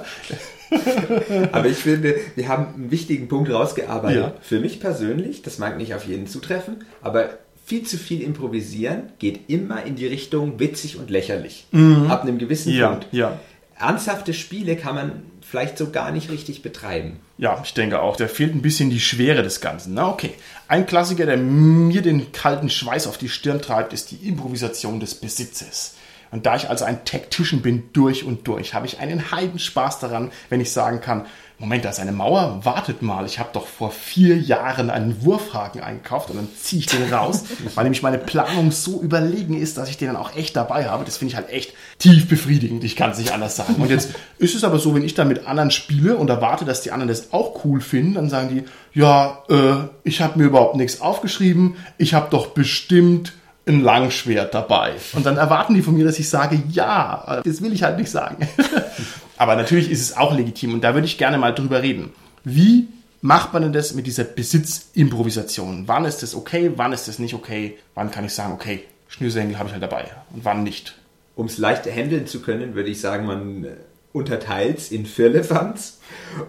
Aber ich finde, wir haben einen wichtigen Punkt rausgearbeitet. Ja. Für mich persönlich, das mag nicht auf jeden zutreffen, aber viel zu viel improvisieren geht immer in die Richtung witzig und lächerlich. Ab einem gewissen Mhm. Ja, Punkt. ja. Ernsthafte Spiele kann man vielleicht so gar nicht richtig betreiben. Ja, ich denke auch. Da fehlt ein bisschen die Schwere des Ganzen. Na, okay. Ein Klassiker, der mir den kalten Schweiß auf die Stirn treibt, ist die Improvisation des Besitzes. Und da ich also ein Tactician bin, durch und durch, habe ich einen Heidenspaß daran, wenn ich sagen kann, Moment, da ist eine Mauer, wartet mal, ich habe doch vor vier Jahren einen Wurfhaken eingekauft und dann ziehe ich den raus, weil nämlich meine Planung so überlegen ist, dass ich den dann auch echt dabei habe. Das finde ich halt echt tief befriedigend, ich kann es nicht anders sagen. Und jetzt ist es aber so, wenn ich dann mit anderen spiele und erwarte, dass die anderen das auch cool finden, dann sagen die, ja, äh, ich habe mir überhaupt nichts aufgeschrieben, ich habe doch bestimmt ein Langschwert dabei. Und dann erwarten die von mir, dass ich sage, ja, das will ich halt nicht sagen. Aber natürlich ist es auch legitim und da würde ich gerne mal drüber reden. Wie macht man denn das mit dieser Besitzimprovisation? Wann ist das okay, wann ist das nicht okay? Wann kann ich sagen, okay, Schnürsenkel habe ich halt dabei und wann nicht? Um es leicht handeln zu können, würde ich sagen, man unterteilst in Firlefanz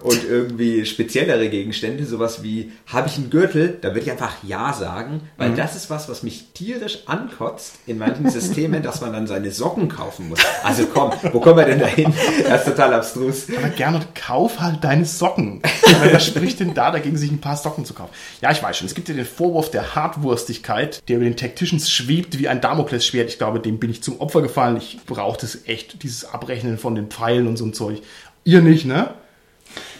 und irgendwie speziellere Gegenstände, sowas wie, habe ich einen Gürtel, da würde ich einfach Ja sagen, weil mhm. das ist was, was mich tierisch ankotzt in manchen Systemen, dass man dann seine Socken kaufen muss. Also komm, wo kommen wir denn dahin? Das ist total abstrus. Aber gerne kauf halt deine Socken. Wer spricht denn da dagegen, sich ein paar Socken zu kaufen? Ja, ich weiß schon, es gibt ja den Vorwurf der Hartwurstigkeit, der über den Tacticians schwebt wie ein Damoklesschwert. Ich glaube, dem bin ich zum Opfer gefallen. Ich brauche das echt, dieses Abrechnen von den Pfeilen und so ein Zeug. Ihr nicht, ne?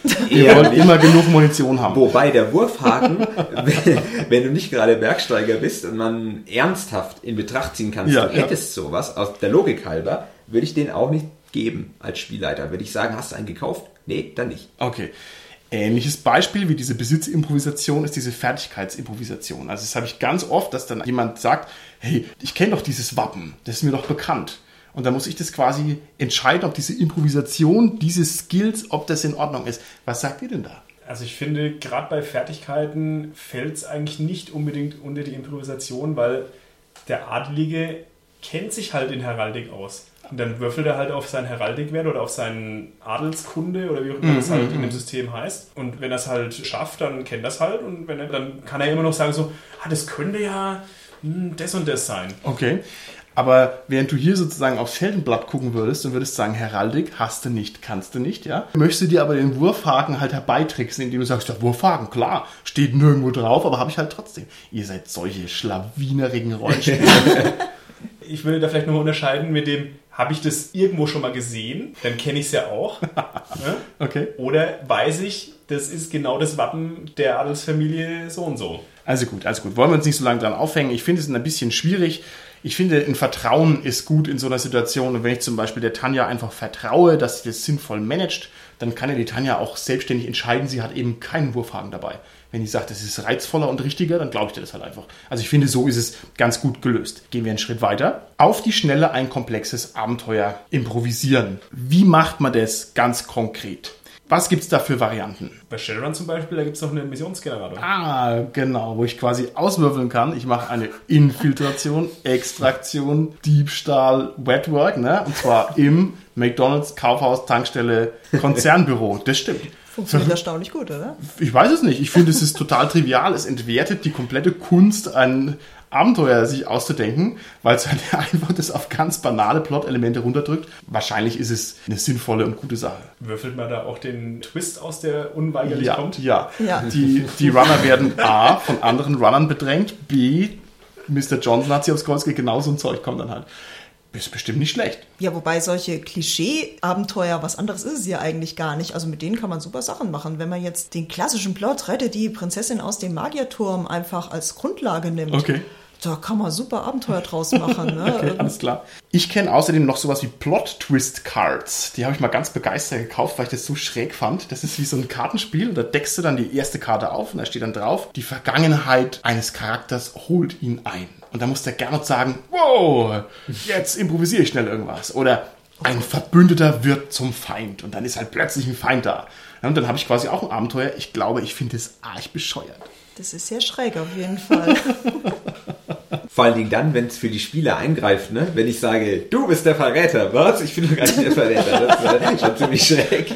Ihr wollt immer genug Munition haben. Wobei der Wurfhaken, wenn, wenn, du nicht gerade Bergsteiger bist und man ernsthaft in Betracht ziehen kannst, ja, du hättest ja. sowas, aus der Logik halber, würde ich den auch nicht geben als Spielleiter. Würde ich sagen, hast du einen gekauft? Nee, dann nicht. Okay. Ähnliches Beispiel wie diese Besitzimprovisation ist diese Fertigkeitsimprovisation. Also das habe ich ganz oft, dass dann jemand sagt, hey, ich kenne doch dieses Wappen, das ist mir doch bekannt. Und da muss ich das quasi entscheiden, ob diese Improvisation, diese Skills, ob das in Ordnung ist. Was sagt ihr denn da? Also ich finde, gerade bei Fertigkeiten fällt es eigentlich nicht unbedingt unter die Improvisation, weil der Adlige kennt sich halt in Heraldik aus. Und dann würfelt er halt auf seinen Heraldikwert oder auf seinen Adelskunde oder wie auch immer das halt in dem System heißt. Und wenn er es halt schafft, dann kennt er es halt. Und wenn er, dann kann er immer noch sagen so, ah, das könnte ja hm, das und das sein. Okay. Aber während du hier sozusagen aufs Feldenblatt gucken würdest und würdest sagen, Heraldik, hast du nicht, kannst du nicht, ja? Möchtest du dir aber den Wurfhaken halt herbeitricksen, indem du sagst, der Wurfhaken, klar, steht nirgendwo drauf, aber habe ich halt trotzdem. Ihr seid solche schlawinerigen Rollenspieler. ich würde da vielleicht noch unterscheiden mit dem, habe ich das irgendwo schon mal gesehen, dann kenne ich es ja auch. ne? Okay. Oder weiß ich, das ist genau das Wappen der Adelsfamilie so und so. Also gut, also gut. Wollen wir uns nicht so lange dran aufhängen. Ich finde es ein bisschen schwierig, ich finde, ein Vertrauen ist gut in so einer Situation. Und wenn ich zum Beispiel der Tanja einfach vertraue, dass sie das sinnvoll managt, dann kann ja die Tanja auch selbstständig entscheiden, sie hat eben keinen Wurfhaken dabei. Wenn die sagt, das ist reizvoller und richtiger, dann glaube ich dir das halt einfach. Also ich finde, so ist es ganz gut gelöst. Gehen wir einen Schritt weiter. Auf die Schnelle ein komplexes Abenteuer improvisieren. Wie macht man das ganz konkret? Was gibt es da für Varianten? Bei Shadowrun zum Beispiel, da gibt es noch einen Missionsgenerator. Ah, genau, wo ich quasi auswürfeln kann. Ich mache eine Infiltration, Extraktion, Diebstahl, Wetwork, ne? Und zwar im McDonalds, Kaufhaus, Tankstelle, Konzernbüro. Das stimmt. Funktioniert erstaunlich gut, oder? Ich weiß es nicht. Ich finde, es ist total trivial. Es entwertet die komplette Kunst an Abenteuer sich auszudenken, weil es halt einfach das auf ganz banale Plot-Elemente runterdrückt. Wahrscheinlich ist es eine sinnvolle und gute Sache. Würfelt man da auch den Twist aus, der unweigerlich ja, kommt? Ja, ja. Die, die Runner werden A von anderen Runnern bedrängt, B Mr. Johnson hat sie aufs Kreuz geht, genau so ein Zeug kommt dann halt. Ist bestimmt nicht schlecht. Ja, wobei solche Klischee-Abenteuer, was anderes ist es ja eigentlich gar nicht. Also mit denen kann man super Sachen machen. Wenn man jetzt den klassischen Plot, rette die Prinzessin aus dem Magierturm einfach als Grundlage nimmt. Okay da kann man super Abenteuer draus machen. Ne? okay, alles klar. Ich kenne außerdem noch sowas wie Plot-Twist-Cards. Die habe ich mal ganz begeistert gekauft, weil ich das so schräg fand. Das ist wie so ein Kartenspiel. Da deckst du dann die erste Karte auf und da steht dann drauf, die Vergangenheit eines Charakters holt ihn ein. Und da muss der Gernot sagen, wow, jetzt improvisiere ich schnell irgendwas. Oder ein Verbündeter wird zum Feind und dann ist halt plötzlich ein Feind da. Und dann habe ich quasi auch ein Abenteuer. Ich glaube, ich finde es arg bescheuert. Das ist sehr schräg auf jeden Fall. Vor allen Dingen dann, wenn es für die Spieler eingreift, ne? Wenn ich sage, du bist der Verräter, was? Ich bin doch gar nicht der Verräter. Das ist schon ziemlich schräg.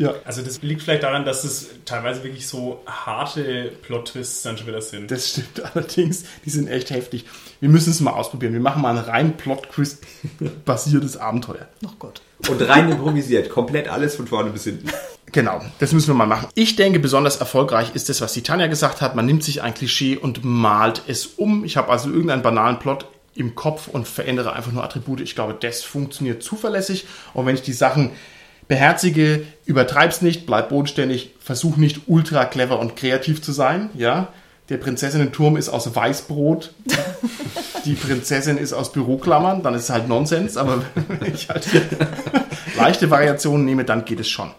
Ja. Also das liegt vielleicht daran, dass es teilweise wirklich so harte Plot-Twists dann schon wieder sind. Das stimmt allerdings, die sind echt heftig. Wir müssen es mal ausprobieren. Wir machen mal ein rein Plot-Twist-basiertes Abenteuer. Ach Gott. Und rein improvisiert. Komplett alles von vorne bis hinten. Genau, das müssen wir mal machen. Ich denke, besonders erfolgreich ist das, was die Tanja gesagt hat. Man nimmt sich ein Klischee und malt es um. Ich habe also irgendeinen banalen Plot im Kopf und verändere einfach nur Attribute. Ich glaube, das funktioniert zuverlässig. Und wenn ich die Sachen beherzige, übertreib's nicht, bleib bodenständig, versuch nicht ultra clever und kreativ zu sein, ja. Der Prinzessinnen-Turm ist aus Weißbrot, die Prinzessin ist aus Büroklammern, dann ist es halt Nonsens, aber wenn ich halt leichte Variationen nehme, dann geht es schon.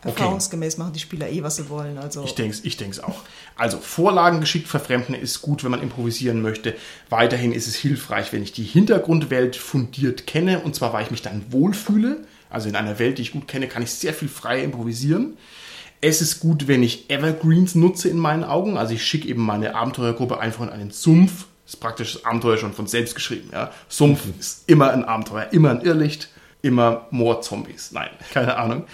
Okay. Erfahrungsgemäß machen die Spieler eh, was sie wollen. Also. Ich denke es ich denk's auch. Also Vorlagen geschickt verfremden ist gut, wenn man improvisieren möchte. Weiterhin ist es hilfreich, wenn ich die Hintergrundwelt fundiert kenne, und zwar weil ich mich dann wohlfühle. Also in einer Welt, die ich gut kenne, kann ich sehr viel frei improvisieren. Es ist gut, wenn ich Evergreens nutze in meinen Augen. Also ich schicke eben meine Abenteuergruppe einfach in einen Sumpf. Das ist praktisch das Abenteuer schon von selbst geschrieben. Ja. Sumpf mhm. ist immer ein Abenteuer, immer ein Irrlicht. Immer more Zombies. Nein, keine Ahnung.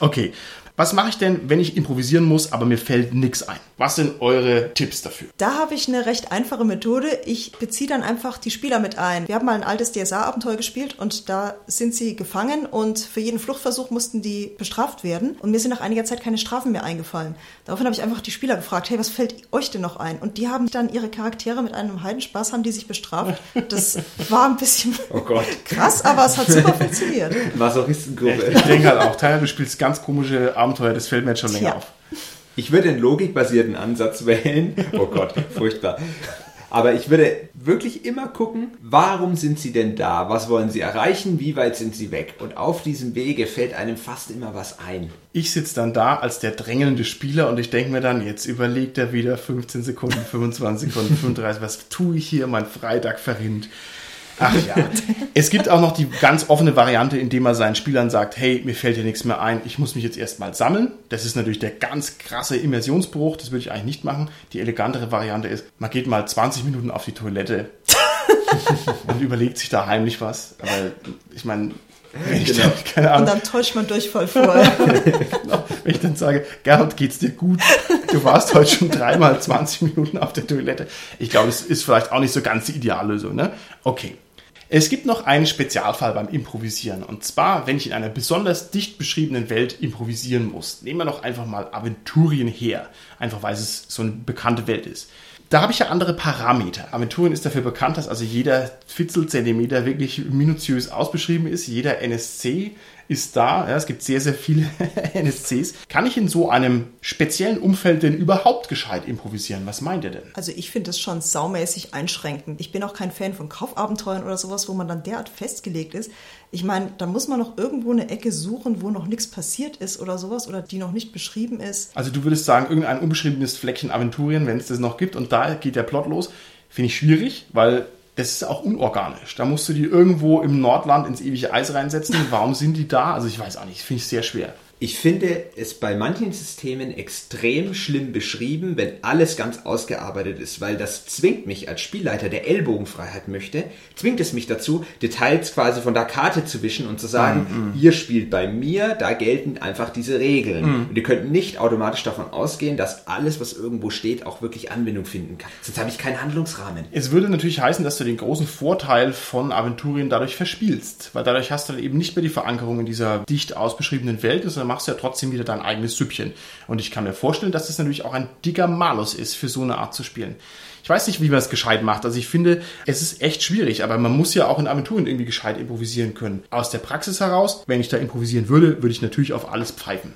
Okay. Was mache ich denn, wenn ich improvisieren muss, aber mir fällt nichts ein? Was sind eure Tipps dafür? Da habe ich eine recht einfache Methode. Ich beziehe dann einfach die Spieler mit ein. Wir haben mal ein altes DSA-Abenteuer gespielt und da sind sie gefangen und für jeden Fluchtversuch mussten die bestraft werden. Und mir sind nach einiger Zeit keine Strafen mehr eingefallen. Daraufhin habe ich einfach die Spieler gefragt, hey, was fällt euch denn noch ein? Und die haben dann ihre Charaktere mit einem Heidenspaß, haben die sich bestraft. Das war ein bisschen Oh Gott. krass, aber es hat super funktioniert. Masochistengruppe. Ich denke halt auch, du spielst ganz komische Abenteuer, das fällt mir jetzt schon länger Tja. auf. Ich würde einen logikbasierten Ansatz wählen. Oh Gott, furchtbar. Aber ich würde wirklich immer gucken, warum sind sie denn da? Was wollen sie erreichen? Wie weit sind sie weg? Und auf diesem Wege fällt einem fast immer was ein. Ich sitze dann da als der drängelnde Spieler und ich denke mir dann, jetzt überlegt er wieder 15 Sekunden, 25 Sekunden, 35, was tue ich hier? Mein Freitag verrinnt. Ach ja. Es gibt auch noch die ganz offene Variante, indem man seinen Spielern sagt, hey, mir fällt hier nichts mehr ein, ich muss mich jetzt erstmal sammeln. Das ist natürlich der ganz krasse Immersionsbruch, das würde ich eigentlich nicht machen. Die elegantere Variante ist, man geht mal 20 Minuten auf die Toilette und überlegt sich da heimlich was. Aber ich meine, wenn ich dann, keine Und dann täuscht man Durchfall vorher. Genau. Wenn ich dann sage, Gerhard, geht's dir gut? Du warst heute schon dreimal 20 Minuten auf der Toilette. Ich glaube, es ist vielleicht auch nicht so ganz die Ideallösung, ne? Okay. Es gibt noch einen Spezialfall beim Improvisieren. Und zwar, wenn ich in einer besonders dicht beschriebenen Welt improvisieren muss. Nehmen wir doch einfach mal Aventurien her. Einfach weil es so eine bekannte Welt ist. Da habe ich ja andere Parameter. Aventurien ist dafür bekannt, dass also jeder Fitzelzentimeter wirklich minutiös ausbeschrieben ist. Jeder NSC ist da. Ja, es gibt sehr, sehr viele NSCs. Kann ich in so einem speziellen Umfeld denn überhaupt gescheit improvisieren? Was meint ihr denn? Also ich finde das schon saumäßig einschränkend. Ich bin auch kein Fan von Kaufabenteuern oder sowas, wo man dann derart festgelegt ist. Ich meine, da muss man noch irgendwo eine Ecke suchen, wo noch nichts passiert ist oder sowas oder die noch nicht beschrieben ist. Also du würdest sagen, irgendein unbeschriebenes Fleckchen Aventurien, wenn es das noch gibt und da geht der Plot los, finde ich schwierig, weil das ist auch unorganisch. Da musst du die irgendwo im Nordland ins ewige Eis reinsetzen. Warum sind die da? Also ich weiß auch nicht, finde ich sehr schwer. Ich finde es bei manchen Systemen extrem schlimm beschrieben, wenn alles ganz ausgearbeitet ist, weil das zwingt mich als Spielleiter, der Ellbogenfreiheit möchte, zwingt es mich dazu, Details quasi von der Karte zu wischen und zu sagen, ihr spielt bei mir, da gelten einfach diese Regeln. Und ihr könnt nicht automatisch davon ausgehen, dass alles, was irgendwo steht, auch wirklich Anwendung finden kann. Sonst habe ich keinen Handlungsrahmen. Es würde natürlich heißen, dass du den großen Vorteil von Aventurien dadurch verspielst, weil dadurch hast du dann eben nicht mehr die Verankerung in dieser dicht ausbeschriebenen Welt, sondern machst du ja trotzdem wieder dein eigenes Süppchen. Und ich kann mir vorstellen, dass das natürlich auch ein dicker Malus ist, für so eine Art zu spielen. Ich weiß nicht, wie man es gescheit macht. Also ich finde, es ist echt schwierig, aber man muss ja auch in Aventurien irgendwie gescheit improvisieren können. Aus der Praxis heraus, wenn ich da improvisieren würde, würde ich natürlich auf alles pfeifen.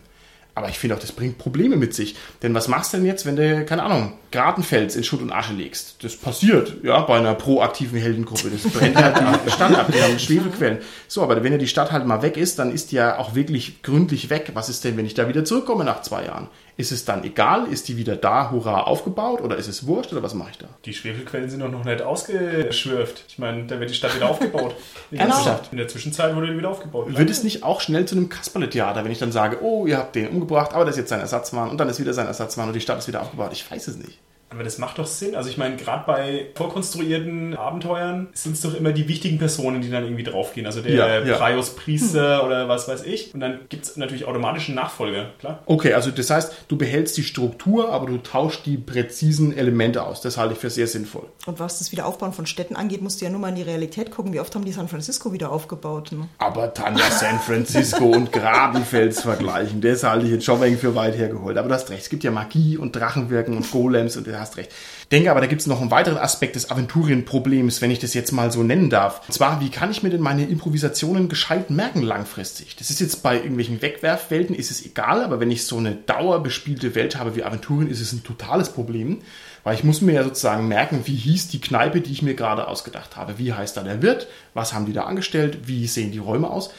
Aber ich finde auch, das bringt Probleme mit sich. Denn was machst du denn jetzt, wenn du, keine Ahnung, Gratenfels in Schutt und Asche legst? Das passiert, ja, bei einer proaktiven Heldengruppe. Das brennt halt die Stadt ab, die haben Schwefelquellen. So, aber wenn ja die Stadt halt mal weg ist, dann ist die ja auch wirklich gründlich weg. Was ist denn, wenn ich da wieder zurückkomme nach zwei Jahren? Ist es dann egal? Ist die wieder da, hurra, aufgebaut? Oder ist es wurscht? Oder was mache ich da? Die Schwefelquellen sind doch noch nicht ausgeschwürft. Ich meine, da wird die Stadt wieder aufgebaut. In der, Genau. Zwischenzeit- in der Zwischenzeit wurde die wieder aufgebaut. Wird es nicht auch schnell zu einem Kasperle-Theater, wenn ich dann sage, oh, ihr habt den umgebracht, aber das ist jetzt sein Ersatzmann und dann ist wieder sein Ersatzmann und die Stadt ist wieder aufgebaut? Ich weiß es nicht. Aber das macht doch Sinn. Also ich meine, gerade bei vorkonstruierten Abenteuern sind es doch immer die wichtigen Personen, die dann irgendwie draufgehen. Also der Ja, ja. Prius Priester oder was weiß ich. Und dann gibt es natürlich automatisch einen Nachfolger, klar. Okay, also das heißt, du behältst die Struktur, aber du tauschst die präzisen Elemente aus. Das halte ich für sehr sinnvoll. Und was das Wiederaufbauen von Städten angeht, musst du ja nur mal in die Realität gucken. Wie oft haben die San Francisco wieder aufgebaut? Ne? Aber Tanja San Francisco und Grabenfels vergleichen, das halte ich jetzt schon wegen für weit hergeholt. Aber du hast recht, es gibt ja Magie und Drachenwirken und Golems und du hast recht. Denke aber, da gibt es noch einen weiteren Aspekt des Aventurienproblems, wenn ich das jetzt mal so nennen darf. Und zwar, wie kann ich mir denn meine Improvisationen gescheit merken langfristig? Das ist jetzt bei irgendwelchen Wegwerfwelten, ist es egal, aber wenn ich so eine dauerbespielte Welt habe wie Aventurien, ist es ein totales Problem. Weil ich muss mir ja sozusagen merken, wie hieß die Kneipe, die ich mir gerade ausgedacht habe. Wie heißt da der Wirt? Was haben die da angestellt? Wie sehen die Räume aus?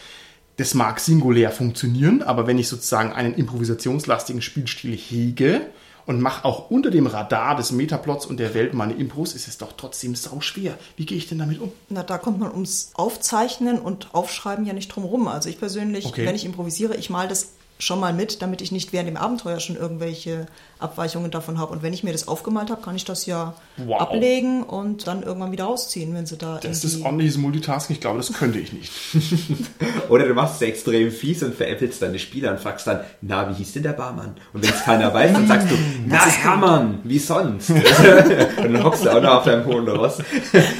Das mag singulär funktionieren, aber wenn ich sozusagen einen improvisationslastigen Spielstil hege und mache auch unter dem Radar des Metaplots und der Welt meine Impros, ist es doch trotzdem sau schwer. Wie gehe ich denn damit um? Na, da kommt man ums Aufzeichnen und Aufschreiben ja nicht drum rum. Also ich persönlich, Okay. wenn ich improvisiere, ich mal das schon mal mit, damit ich nicht während dem Abenteuer schon irgendwelche Abweichungen davon habe. Und wenn ich mir das aufgemalt habe, kann ich das ja Wow. ablegen und dann irgendwann wieder rausziehen, wenn sie da Das ist ordentliches Multitasking. Ich glaube, das könnte ich nicht. Oder du machst es extrem fies und veräppelst deine Spieler und fragst dann, na, wie hieß denn der Barmann? Und wenn es keiner weiß, dann sagst du, na, Hermann, wie sonst? und dann hockst du auch noch auf deinem hohen Ross.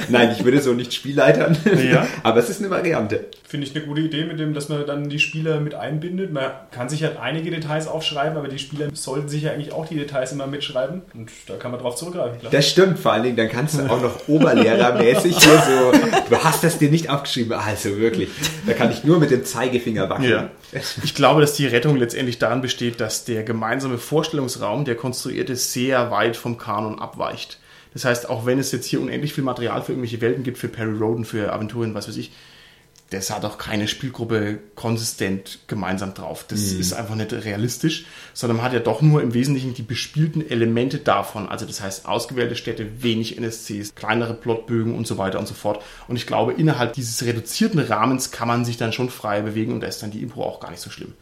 Nein, ich würde so nicht Spielleitern. Ja. Aber es ist eine Variante. Finde ich eine gute Idee, mit dem, dass man dann die Spieler mit einbindet. Man kann sich halt einige Details aufschreiben, aber die Spieler sollten sich ja eigentlich auch die Details immer mitschreiben. Und da kann man drauf zurückgreifen. Klar. Das stimmt, vor allen Dingen, dann kannst du auch noch oberlehrermäßig hier so, du hast das dir nicht aufgeschrieben, also wirklich, da kann ich nur mit dem Zeigefinger wackeln. Ja. Ich glaube, dass die Rettung letztendlich darin besteht, dass der gemeinsame Vorstellungsraum, der konstruierte, sehr weit vom Kanon abweicht. Das heißt, auch wenn es jetzt hier unendlich viel Material für irgendwelche Welten gibt, für Perry Roden, für Aventurien, was weiß ich, das hat auch keine Spielgruppe konsistent gemeinsam drauf. Das ist einfach nicht realistisch, sondern man hat ja doch nur im Wesentlichen die bespielten Elemente davon. Also das heißt ausgewählte Städte, wenig NSCs, kleinere Plotbögen und so weiter und so fort. Und ich glaube, innerhalb dieses reduzierten Rahmens kann man sich dann schon frei bewegen und da ist dann die Impro auch gar nicht so schlimm.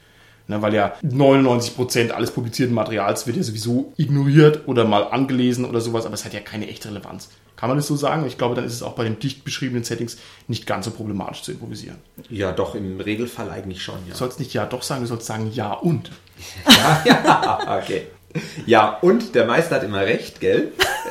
Ne, weil ja 99% alles publizierten Materials wird ja sowieso ignoriert oder mal angelesen oder sowas, aber es hat ja keine echte Relevanz. Kann man das so sagen? Ich glaube, dann ist es auch bei den dicht beschriebenen Settings nicht ganz so problematisch zu improvisieren. Ja, doch, im Regelfall eigentlich schon, ja. Du sollst nicht ja doch sagen, du sollst sagen ja und. ja, okay. Ja, und der Meister hat immer recht, gell?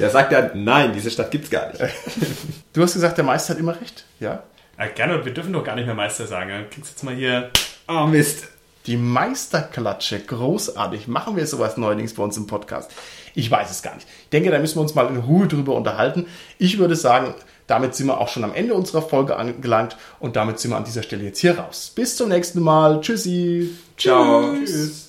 der sagt dann, nein, diese Stadt gibt's gar nicht. Du hast gesagt, der Meister hat immer recht, ja? Ja, gerne, wir dürfen doch gar nicht mehr Meister sagen. Dann kriegst du jetzt mal hier. Oh Mist. Die Meisterklatsche, großartig. Machen wir sowas neuerdings bei uns im Podcast? Ich weiß es gar nicht. Ich denke, da müssen wir uns mal in Ruhe drüber unterhalten. Ich würde sagen, damit sind wir auch schon am Ende unserer Folge angelangt und damit sind wir an dieser Stelle jetzt hier raus. Bis zum nächsten Mal. Tschüssi. Ciao. Tschüss.